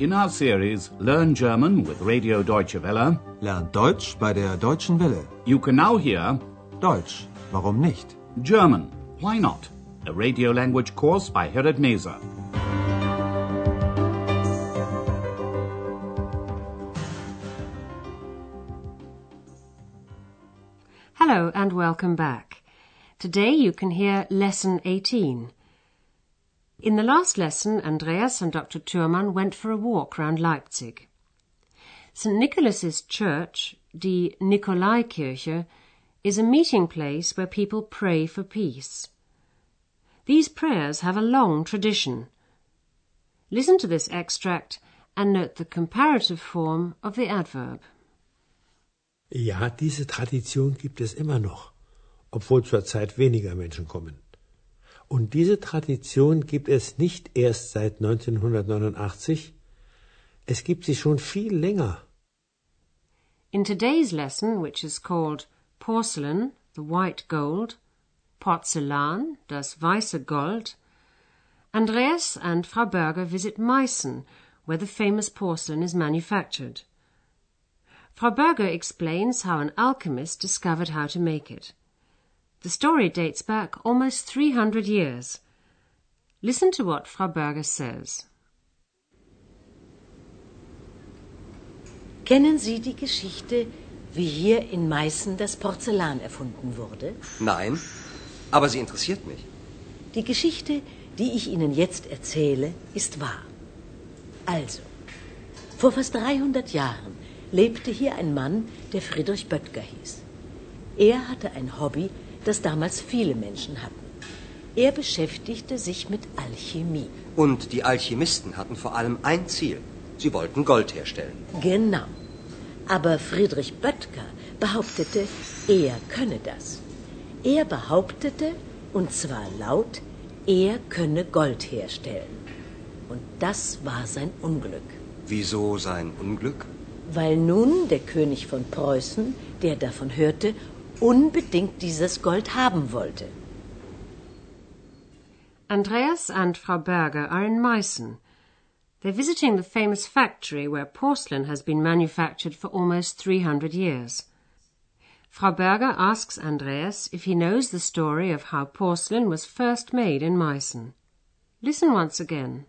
In our series Learn German with Radio Deutsche Welle, Lernt Deutsch bei der Deutschen Welle. you can now hear Deutsch, warum nicht? German, Why Not? A radio language course by Herrad Meese. Hello and welcome back. Today you can hear Lesson 18. In the last lesson, Andreas and Dr. Thurmann went for a walk round Leipzig. St. Nicholas's Church, die Nikolaikirche, is a meeting place where people pray for peace. These prayers have a long tradition. Listen to this extract and note the comparative form of the adverb. Ja, diese Tradition gibt es immer noch, obwohl zurzeit weniger Menschen kommen. Und diese Tradition gibt es nicht erst seit 1989, es gibt sie schon viel länger. In today's lesson, which is called Porcelain, the White Gold, Porzellan, das weiße Gold, Andreas and Frau Berger visit Meissen, where the famous porcelain is manufactured. Frau Berger explains how an alchemist discovered how to make it. The story dates back almost 300 years. Listen to what Frau Berger says. Kennen Sie die Geschichte, wie hier in Meißen das Porzellan erfunden wurde? Nein, aber sie interessiert mich. Die Geschichte, die ich Ihnen jetzt erzähle, ist wahr. Also, vor fast 300 Jahren lebte hier ein Mann, der Friedrich Böttger hieß. Er hatte ein Hobby, das damals viele Menschen hatten. Er beschäftigte sich mit Alchemie. Und die Alchemisten hatten vor allem ein Ziel. Sie wollten Gold herstellen. Genau. Aber Friedrich Böttger behauptete, er könne das. Er behauptete, und zwar laut, er könne Gold herstellen. Und das war sein Unglück. Wieso sein Unglück? Weil nun der König von Preußen, der davon hörte, unbedingt dieses Gold haben wollte. Andreas and Frau Berger are in Meissen. They're visiting the famous factory where porcelain has been manufactured for almost 300 years. Frau Berger asks Andreas if he knows the story of how porcelain was first made in Meissen. Listen once again.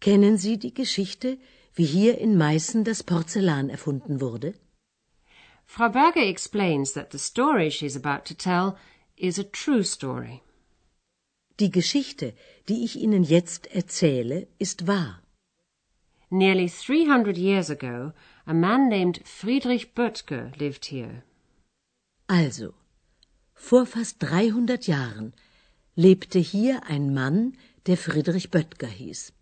Kennen Sie die Geschichte, wie hier in Meißen das Porzellan erfunden wurde? Frau Berger explains that the story she's about to tell is a true story. Die Geschichte, die ich Ihnen jetzt erzähle, ist wahr. Nearly 300 years ago, a man named Friedrich Böttger lived here. Also, vor fast 300 Jahren lebte hier ein Mann, der Friedrich Böttger hieß.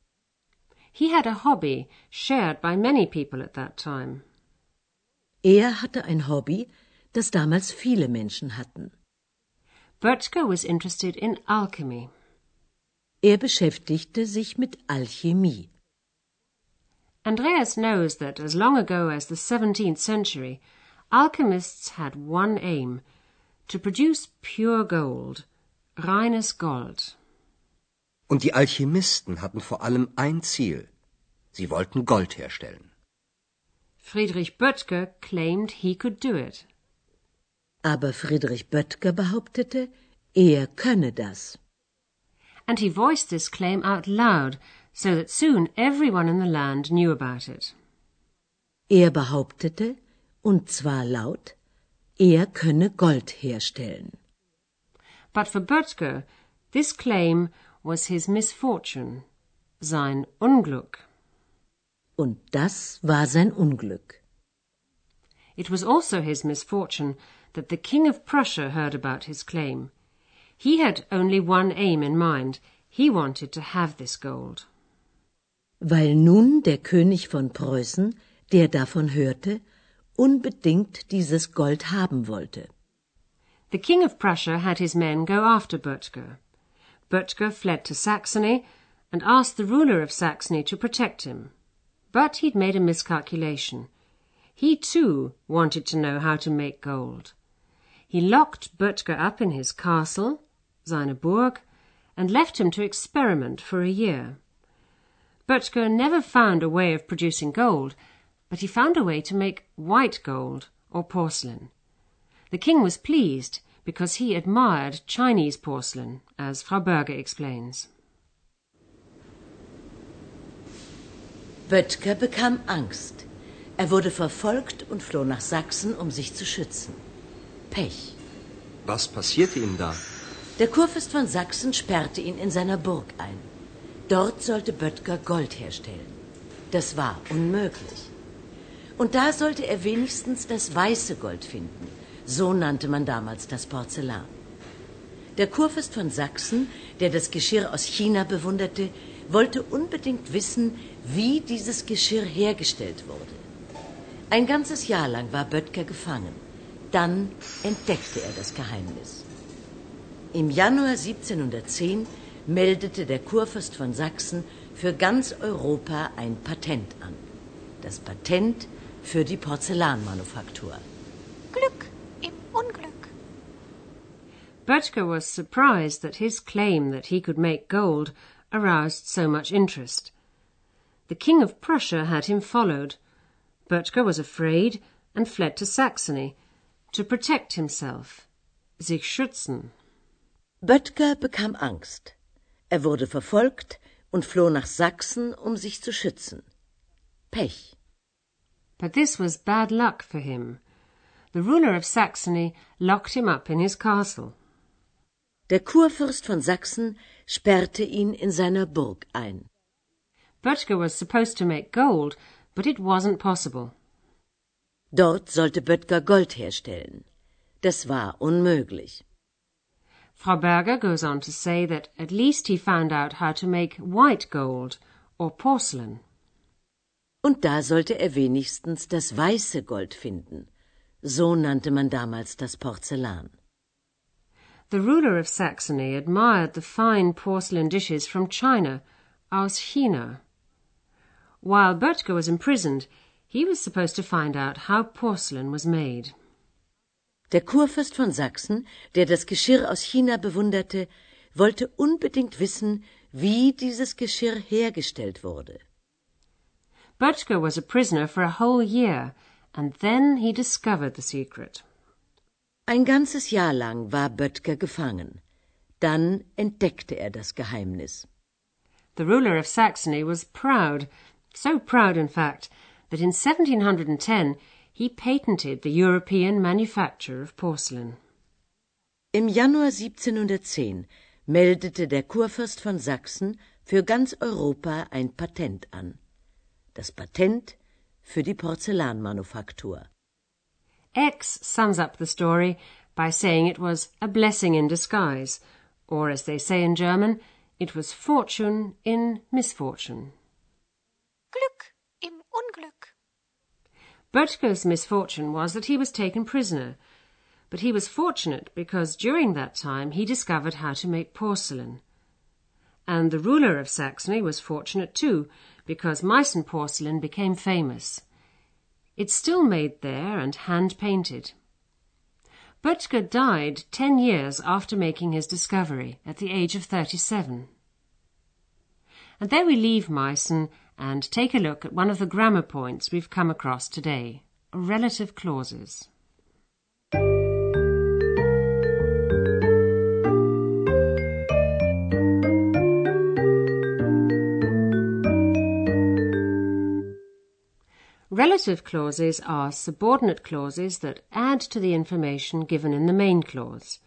He had a hobby shared by many people at that time. Er hatte ein Hobby, das damals viele Menschen hatten. Böttger was interested in alchemy. Er beschäftigte sich mit Alchemie. Andreas knows that as long ago as the 17th century, alchemists had one aim to produce pure gold, reines Gold. Und die Alchemisten hatten vor allem ein Ziel. Sie wollten Gold herstellen. Friedrich Böttger claimed he could do it. Aber Friedrich Böttger behauptete, er könne das. And he voiced this claim out loud so that soon everyone in the land knew about it. Er behauptete, und zwar laut, er könne Gold herstellen. But for Böttger, this claim was his misfortune, sein Unglück. Und das war sein Unglück. It was also his misfortune that the King of Prussia heard about his claim. He had only one aim in mind. He wanted to have this gold. Weil nun der König von Preußen, der davon hörte, unbedingt dieses Gold haben wollte. The King of Prussia had his men go after Böttger. Böttger fled to Saxony and asked the ruler of Saxony to protect him. But he'd made a miscalculation. He too wanted to know how to make gold. He locked Böttger up in his castle, seine Burg, and left him to experiment for a year. Böttger never found a way of producing gold, but he found a way to make white gold or porcelain. The king was pleased because he admired Chinese porcelain, as Frau Berger explains. Böttger bekam Angst. Er wurde verfolgt und floh nach Sachsen, um sich zu schützen. Pech. Was passierte ihm da? Der Kurfürst von Sachsen sperrte ihn in seiner Burg ein. Dort sollte Böttger Gold herstellen. Das war unmöglich. Und da sollte er wenigstens das weiße Gold finden. So nannte man damals das Porzellan. Der Kurfürst von Sachsen, der das Geschirr aus China bewunderte, wollte unbedingt wissen, wie dieses Geschirr hergestellt wurde. Ein ganzes Jahr lang war Böttger gefangen. Dann entdeckte er das Geheimnis. Im Januar 1710 meldete der Kurfürst von Sachsen für ganz Europa ein Patent an. Das Patent für die Porzellanmanufaktur. Glück im Unglück. Böttger was surprised that his claim that he could make gold aroused so much interest. The King of Prussia had him followed. Böttger was afraid and fled to Saxony to protect himself, sich schützen. Böttger bekam Angst. Er wurde verfolgt und floh nach Sachsen, um sich zu schützen. Pech. But this was bad luck for him. The ruler of Saxony locked him up in his castle. Der Kurfürst von Sachsen sperrte ihn in seiner Burg ein. Böttger was supposed to make gold, but it wasn't possible. Dort sollte Böttger Gold herstellen. Das war unmöglich. Frau Berger goes on to say that at least he found out how to make white gold or porcelain. Und da sollte er wenigstens das weiße Gold finden. So nannte man damals das Porzellan. The ruler of Saxony admired the fine porcelain dishes from China, aus China. While Böttger was imprisoned, he was supposed to find out how porcelain was made. Der Kurfürst von Sachsen, der das Geschirr aus China bewunderte, wollte unbedingt wissen, wie dieses Geschirr hergestellt wurde. Böttger was a prisoner for a whole year, and then he discovered the secret. Ein ganzes Jahr lang war Böttger gefangen. Dann entdeckte er das Geheimnis. The ruler of Saxony was proud, so proud in fact, that in 1710 he patented the European manufacture of porcelain. Im Januar 1710 meldete der Kurfürst von Sachsen für ganz Europa ein Patent an. Das Patent für die Porzellanmanufaktur. X sums up the story by saying it was a blessing in disguise, or as they say in German, it was fortune in misfortune. Glück im Unglück. Böttger's misfortune was that he was taken prisoner, but he was fortunate because during that time he discovered how to make porcelain. And the ruler of Saxony was fortunate too, because Meissen porcelain became famous. It's still made there and hand painted. Böttger died ten years after making his discovery, at the age of 37. And there we leave Meissen and take a look at one of the grammar points we've come across today relative clauses. Relative clauses are subordinate clauses that add to the information given in the main clause.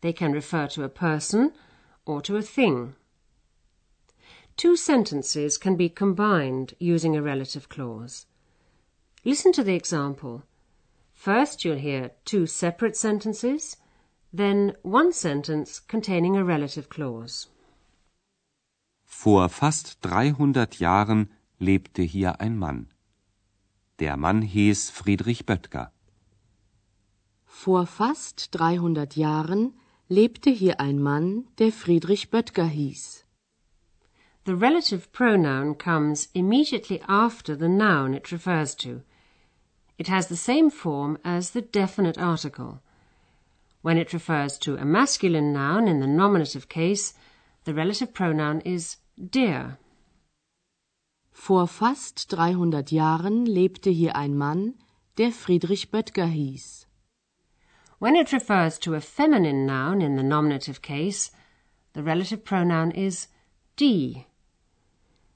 They can refer to a person or to a thing. Two sentences can be combined using a relative clause. Listen to the example. First, you'll hear two separate sentences, then one sentence containing a relative clause. Vor fast 300 Jahren lebte hier ein Mann. Der Mann hieß Friedrich Böttger. Vor fast 300 Jahren lebte hier ein Mann, der Friedrich Böttger hieß. The relative pronoun comes immediately after the noun it refers to. It has the same form as the definite article. When it refers to a masculine noun in the nominative case, the relative pronoun is der. Vor fast 300 Jahren lebte hier ein Mann, der Friedrich Böttger hieß. When it refers to a feminine noun in the nominative case, the relative pronoun is die.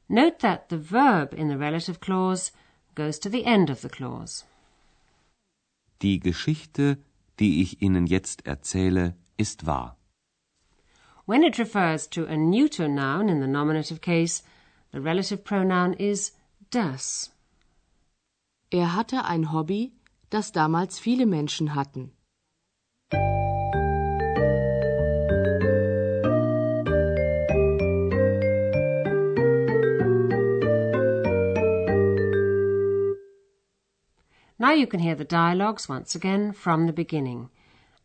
Note that the verb in the relative clause goes to the end of the clause. Die Geschichte, die ich Ihnen jetzt erzähle, ist wahr. When it refers to a neuter noun in the nominative case, the relative pronoun is das. Er hatte ein Hobby, das damals viele Menschen hatten. Now you can hear the dialogues once again from the beginning.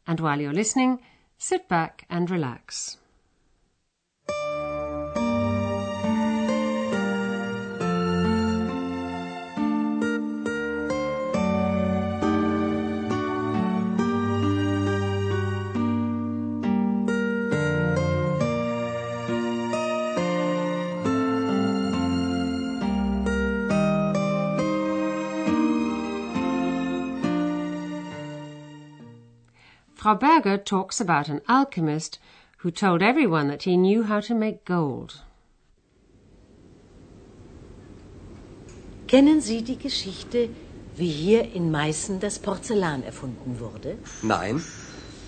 And while you're listening, sit back and relax. Frau Berger talks about an alchemist who told everyone that he knew how to make gold. Kennen Sie die Geschichte, wie hier in Meißen das Porzellan erfunden wurde? Nein,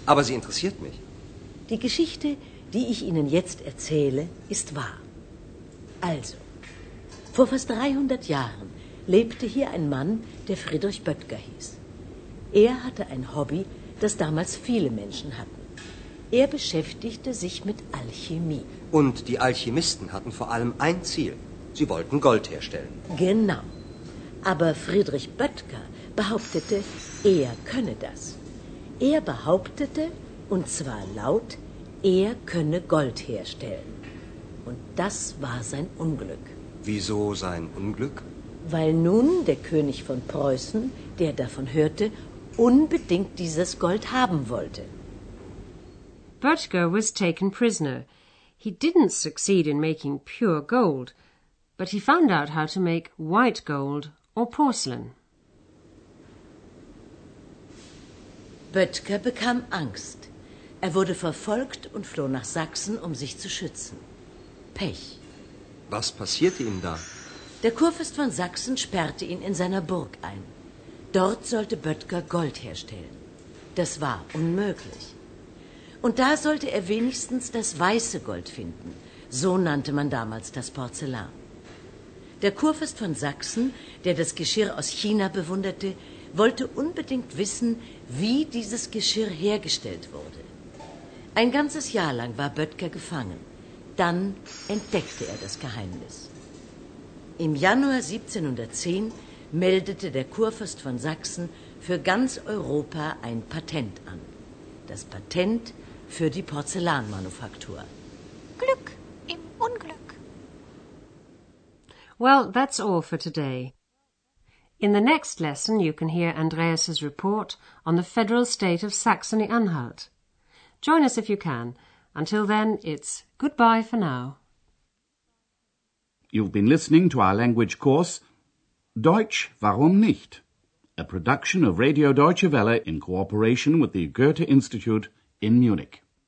aber sie interessiert mich. Die Geschichte, die ich Ihnen jetzt erzähle, ist wahr. Also, vor fast 300 Jahren lebte hier ein Mann, der Friedrich Böttger hieß. Er hatte ein Hobby, das damals viele Menschen hatten. Er beschäftigte sich mit Alchemie. Und die Alchemisten hatten vor allem ein Ziel. Sie wollten Gold herstellen. Genau. Aber Friedrich Böttger behauptete, er könne das. Er behauptete, und zwar laut, er könne Gold herstellen. Und das war sein Unglück. Wieso sein Unglück? Weil nun der König von Preußen, der davon hörte, unbedingt dieses Gold haben wollte. Böttger was taken prisoner. He didn't succeed in making pure gold, but he found out how to make white gold or porcelain. Böttger bekam Angst. Er wurde verfolgt und floh nach Sachsen, um sich zu schützen. Pech. Was passierte ihm da? Der Kurfürst von Sachsen sperrte ihn in seiner Burg ein. Dort sollte Böttger Gold herstellen. Das war unmöglich. Und da sollte er wenigstens das weiße Gold finden. So nannte man damals das Porzellan. Der Kurfürst von Sachsen, der das Geschirr aus China bewunderte, wollte unbedingt wissen, wie dieses Geschirr hergestellt wurde. Ein ganzes Jahr lang war Böttger gefangen. Dann entdeckte er das Geheimnis. Im Januar 1710 meldete der Kurfürst von Sachsen für ganz Europa ein Patent an. Das Patent für die Porzellanmanufaktur. Glück im Unglück. Well, that's all for today. In the next lesson, you can hear Andreas's report on the federal state of Saxony-Anhalt. Join us if you can. Until then, it's goodbye for now. You've been listening to our language course Deutsch, warum nicht? A production of Radio Deutsche Welle in cooperation with the Goethe Institute in Munich.